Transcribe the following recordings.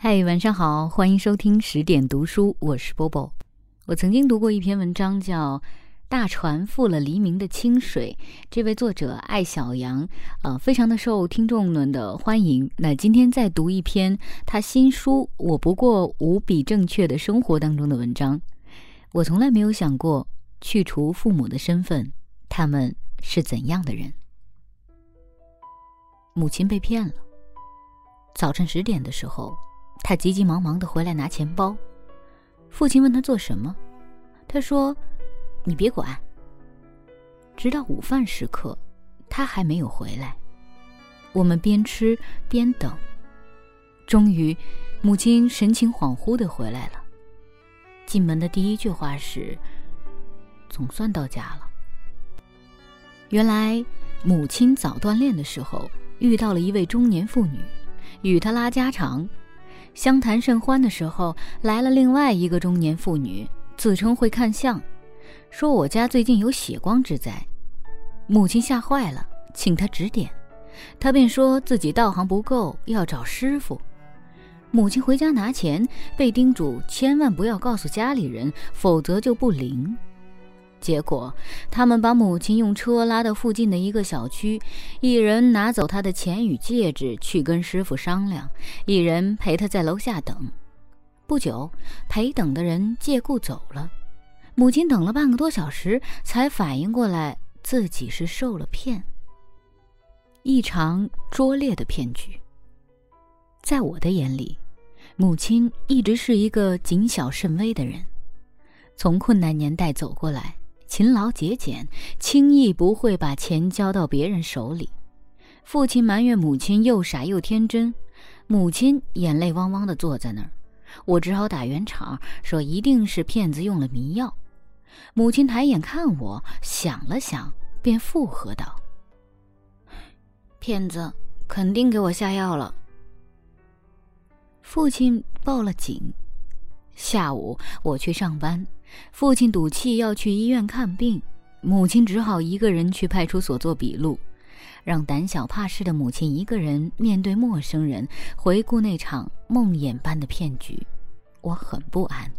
嗨，晚上好，欢迎收听十点读书，我是波波。我曾经读过一篇文章，叫《大船覆了黎明的清水》，这位作者艾小阳，呃，非常的受听众们的欢迎。那今天再读一篇他新书《我不过无比正确的生活》当中的文章。我从来没有想过，去除父母的身份，他们是怎样的人？母亲被骗了。早晨十点的时候。他急急忙忙的回来拿钱包，父亲问他做什么，他说：“你别管。”直到午饭时刻，他还没有回来。我们边吃边等，终于，母亲神情恍惚的回来了。进门的第一句话是：“总算到家了。”原来，母亲早锻炼的时候遇到了一位中年妇女，与她拉家常。相谈甚欢的时候，来了另外一个中年妇女，自称会看相，说我家最近有血光之灾。母亲吓坏了，请他指点，他便说自己道行不够，要找师傅。母亲回家拿钱，被叮嘱千万不要告诉家里人，否则就不灵。结果，他们把母亲用车拉到附近的一个小区，一人拿走他的钱与戒指去跟师傅商量，一人陪他在楼下等。不久，陪等的人借故走了，母亲等了半个多小时才反应过来自己是受了骗。一场拙劣的骗局。在我的眼里，母亲一直是一个谨小慎微的人，从困难年代走过来。勤劳节俭，轻易不会把钱交到别人手里。父亲埋怨母亲又傻又天真，母亲眼泪汪汪的坐在那儿。我只好打圆场，说一定是骗子用了迷药。母亲抬眼看我，想了想，便附和道：“骗子肯定给我下药了。”父亲报了警。下午我去上班。父亲赌气要去医院看病，母亲只好一个人去派出所做笔录，让胆小怕事的母亲一个人面对陌生人，回顾那场梦魇般的骗局。我很不安，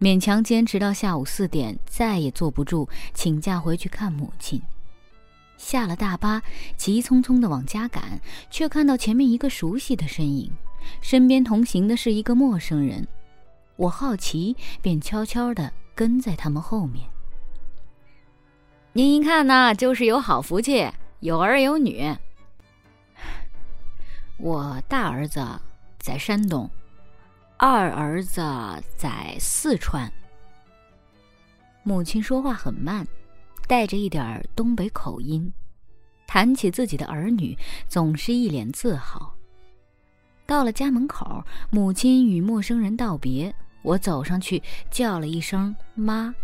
勉强坚持到下午四点，再也坐不住，请假回去看母亲。下了大巴，急匆匆地往家赶，却看到前面一个熟悉的身影，身边同行的是一个陌生人。我好奇，便悄悄的跟在他们后面。您一看呢，就是有好福气，有儿有女。我大儿子在山东，二儿子在四川。母亲说话很慢，带着一点东北口音，谈起自己的儿女，总是一脸自豪。到了家门口，母亲与陌生人道别。我走上去叫了一声“妈”，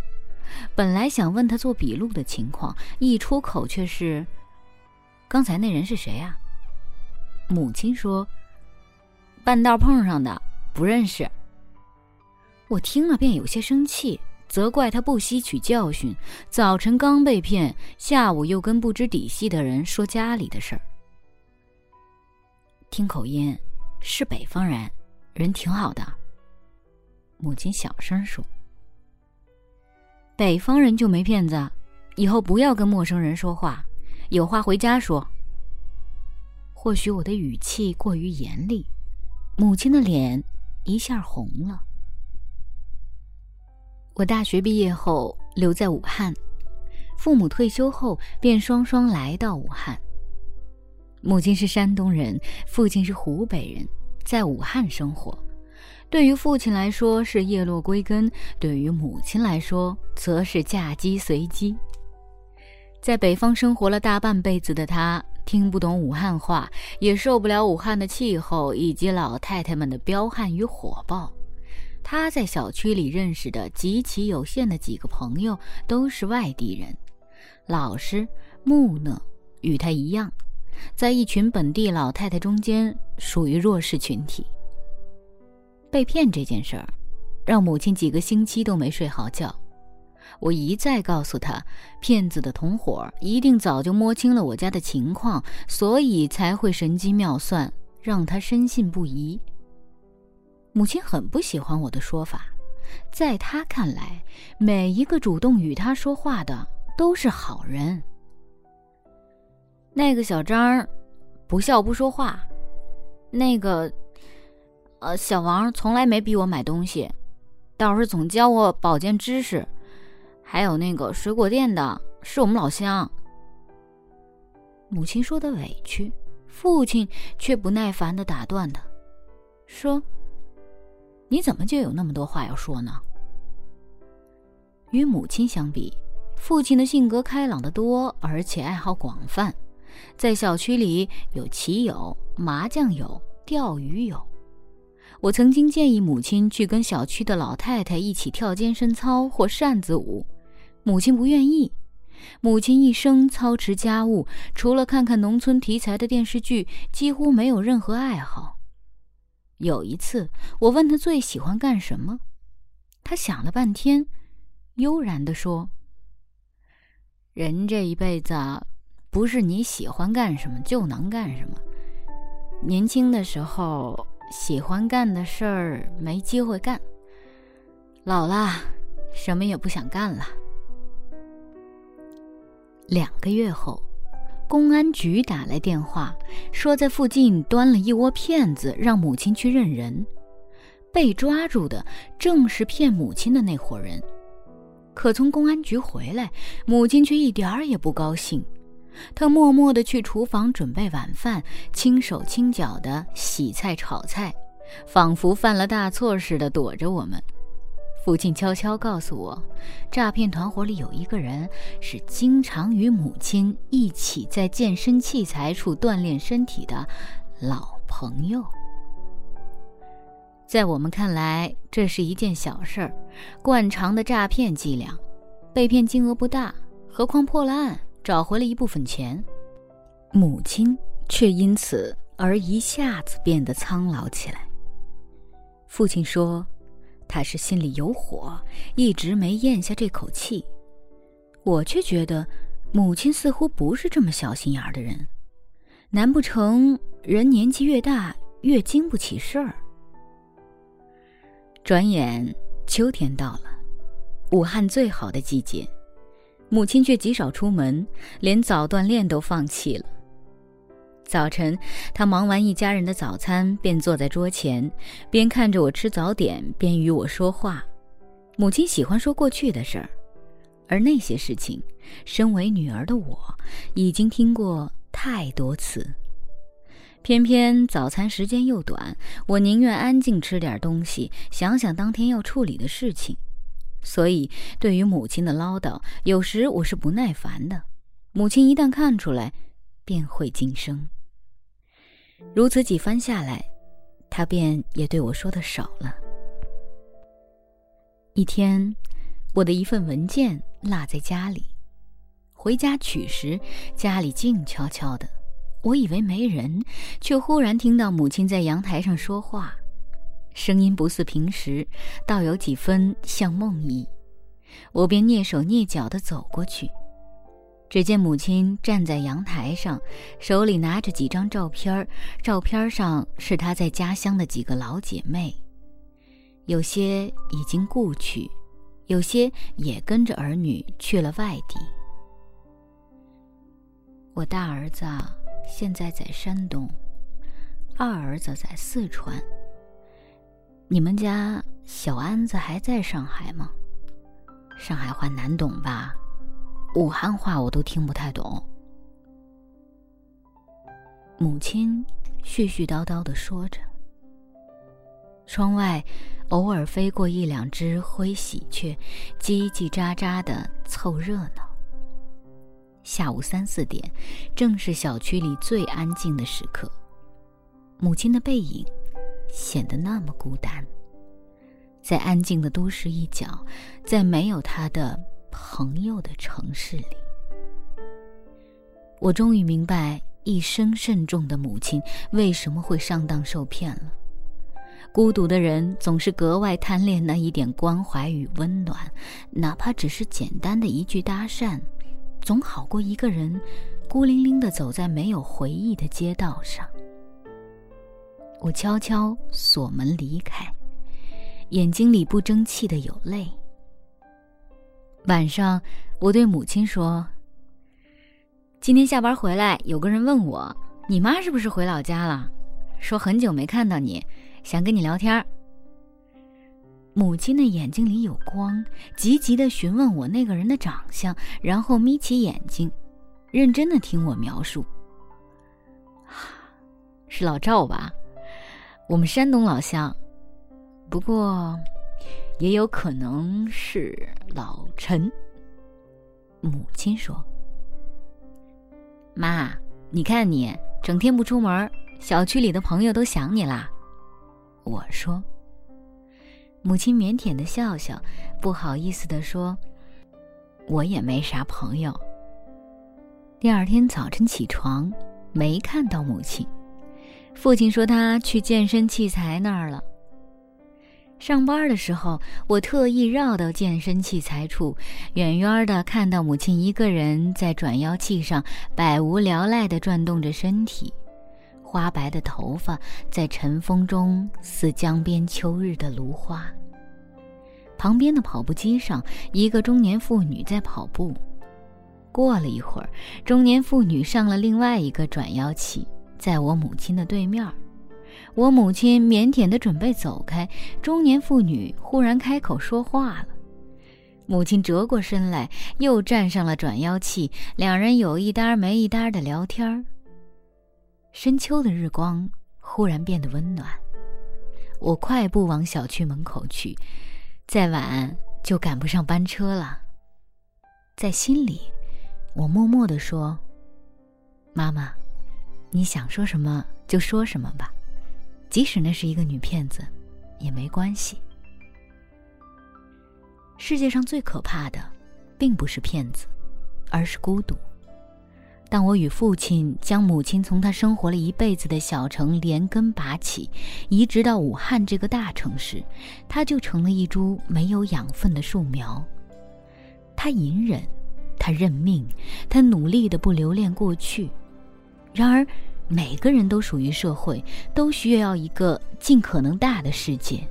本来想问他做笔录的情况，一出口却是：“刚才那人是谁啊？”母亲说：“半道碰上的，不认识。”我听了便有些生气，责怪他不吸取教训。早晨刚被骗，下午又跟不知底细的人说家里的事儿。听口音，是北方人，人挺好的。母亲小声说：“北方人就没骗子，以后不要跟陌生人说话，有话回家说。”或许我的语气过于严厉，母亲的脸一下红了。我大学毕业后留在武汉，父母退休后便双双来到武汉。母亲是山东人，父亲是湖北人，在武汉生活。对于父亲来说是叶落归根，对于母亲来说则是嫁鸡随鸡。在北方生活了大半辈子的他，听不懂武汉话，也受不了武汉的气候以及老太太们的彪悍与火爆。他在小区里认识的极其有限的几个朋友都是外地人，老实木讷，与他一样，在一群本地老太太中间属于弱势群体。被骗这件事儿，让母亲几个星期都没睡好觉。我一再告诉她，骗子的同伙一定早就摸清了我家的情况，所以才会神机妙算，让她深信不疑。母亲很不喜欢我的说法，在她看来，每一个主动与她说话的都是好人。那个小张，不笑不说话。那个，呃，小王从来没逼我买东西，倒是总教我保健知识。还有那个水果店的，是我们老乡。母亲说的委屈，父亲却不耐烦的打断他，说：“你怎么就有那么多话要说呢？”与母亲相比，父亲的性格开朗的多，而且爱好广泛，在小区里有棋友、麻将友、钓鱼友。我曾经建议母亲去跟小区的老太太一起跳健身操或扇子舞，母亲不愿意。母亲一生操持家务，除了看看农村题材的电视剧，几乎没有任何爱好。有一次，我问她最喜欢干什么，她想了半天，悠然地说：“人这一辈子，不是你喜欢干什么就能干什么。年轻的时候喜欢干的事儿没机会干，老了，什么也不想干了。”两个月后，公安局打来电话，说在附近端了一窝骗子，让母亲去认人。被抓住的正是骗母亲的那伙人。可从公安局回来，母亲却一点儿也不高兴。他默默地去厨房准备晚饭，轻手轻脚地洗菜炒菜，仿佛犯了大错似的躲着我们。父亲悄悄告诉我，诈骗团伙里有一个人是经常与母亲一起在健身器材处锻炼身体的老朋友。在我们看来，这是一件小事儿，惯常的诈骗伎俩，被骗金额不大，何况破了案，找回了一部分钱。母亲却因此而一下子变得苍老起来。父亲说。他是心里有火，一直没咽下这口气。我却觉得，母亲似乎不是这么小心眼儿的人。难不成人年纪越大越经不起事儿？转眼秋天到了，武汉最好的季节，母亲却极少出门，连早锻炼都放弃了。早晨，他忙完一家人的早餐，便坐在桌前，边看着我吃早点，边与我说话。母亲喜欢说过去的事儿，而那些事情，身为女儿的我，已经听过太多次。偏偏早餐时间又短，我宁愿安静吃点东西，想想当天要处理的事情。所以，对于母亲的唠叨，有时我是不耐烦的。母亲一旦看出来，便会噤声。如此几番下来，他便也对我说的少了。一天，我的一份文件落在家里，回家取时，家里静悄悄的，我以为没人，却忽然听到母亲在阳台上说话，声音不似平时，倒有几分像梦呓，我便蹑手蹑脚地走过去。只见母亲站在阳台上，手里拿着几张照片照片上是她在家乡的几个老姐妹，有些已经故去，有些也跟着儿女去了外地。我大儿子现在在山东，二儿子在四川。你们家小安子还在上海吗？上海话难懂吧？武汉话我都听不太懂。母亲絮絮叨叨的说着。窗外偶尔飞过一两只灰喜鹊，叽叽喳喳的凑热闹。下午三四点，正是小区里最安静的时刻。母亲的背影显得那么孤单，在安静的都市一角，在没有他的。朋友的城市里，我终于明白一生慎重的母亲为什么会上当受骗了。孤独的人总是格外贪恋那一点关怀与温暖，哪怕只是简单的一句搭讪，总好过一个人孤零零地走在没有回忆的街道上。我悄悄锁门离开，眼睛里不争气的有泪。晚上，我对母亲说：“今天下班回来，有个人问我，你妈是不是回老家了？说很久没看到你，想跟你聊天。”母亲的眼睛里有光，急急地询问我那个人的长相，然后眯起眼睛，认真地听我描述。是老赵吧？我们山东老乡，不过。也有可能是老陈。母亲说：“妈，你看你整天不出门，小区里的朋友都想你啦。”我说。母亲腼腆的笑笑，不好意思的说：“我也没啥朋友。”第二天早晨起床，没看到母亲。父亲说他去健身器材那儿了。上班的时候，我特意绕到健身器材处，远远的看到母亲一个人在转腰器上百无聊赖地转动着身体，花白的头发在晨风中似江边秋日的芦花。旁边的跑步机上，一个中年妇女在跑步。过了一会儿，中年妇女上了另外一个转腰器，在我母亲的对面。我母亲腼腆的准备走开，中年妇女忽然开口说话了。母亲折过身来，又站上了转腰器，两人有一搭没一搭的聊天。深秋的日光忽然变得温暖，我快步往小区门口去，再晚就赶不上班车了。在心里，我默默地说：“妈妈，你想说什么就说什么吧。”即使那是一个女骗子，也没关系。世界上最可怕的，并不是骗子，而是孤独。当我与父亲将母亲从他生活了一辈子的小城连根拔起，移植到武汉这个大城市，他就成了一株没有养分的树苗。他隐忍，他认命，他努力的不留恋过去。然而。每个人都属于社会，都需要一个尽可能大的世界。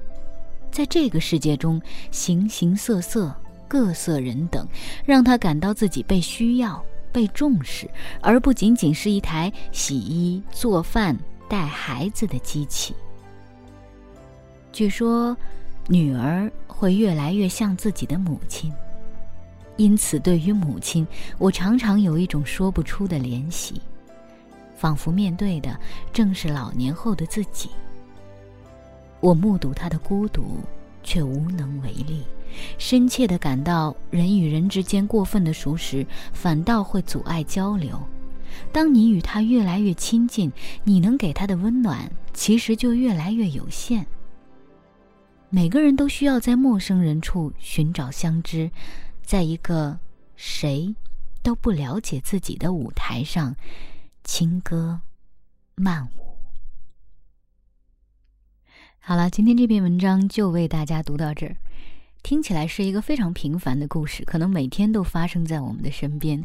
在这个世界中，形形色色、各色人等，让他感到自己被需要、被重视，而不仅仅是一台洗衣、做饭、带孩子的机器。据说，女儿会越来越像自己的母亲，因此对于母亲，我常常有一种说不出的怜惜。仿佛面对的正是老年后的自己。我目睹他的孤独，却无能为力，深切地感到人与人之间过分的熟识，反倒会阻碍交流。当你与他越来越亲近，你能给他的温暖其实就越来越有限。每个人都需要在陌生人处寻找相知，在一个谁都不了解自己的舞台上。轻歌曼舞。好了，今天这篇文章就为大家读到这儿。听起来是一个非常平凡的故事，可能每天都发生在我们的身边。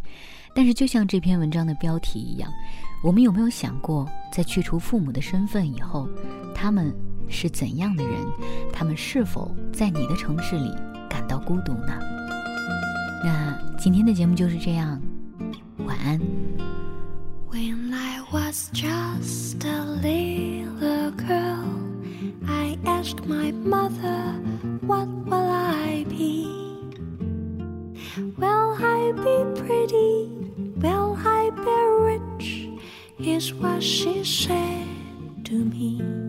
但是，就像这篇文章的标题一样，我们有没有想过，在去除父母的身份以后，他们是怎样的人？他们是否在你的城市里感到孤独呢？那今天的节目就是这样，晚安。When I was just a little girl, I asked my mother, What will I be? Will I be pretty? Will I be rich? Is what she said to me.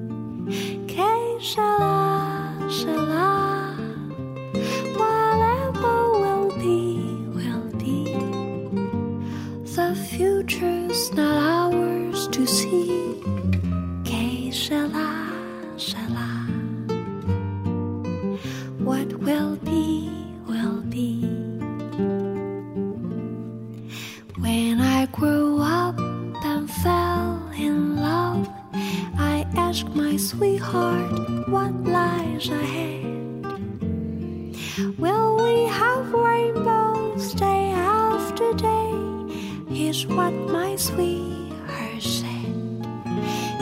Will we have rainbows day after day? Here's what my sweetheart said.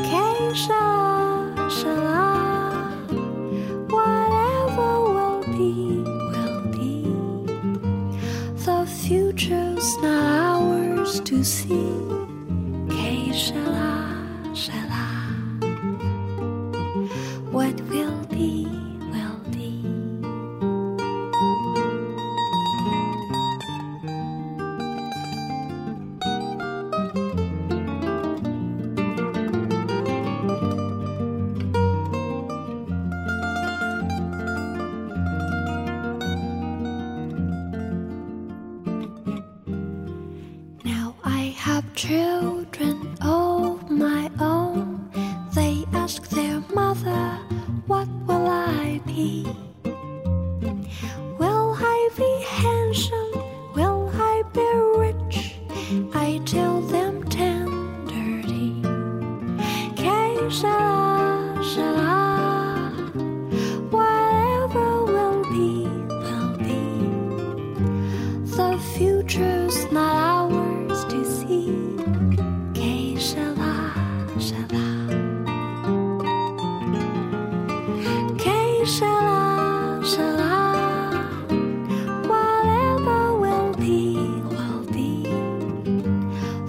Keisha, shala, whatever will be, will be. The future's not ours to see.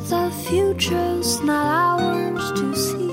the future's not ours to see.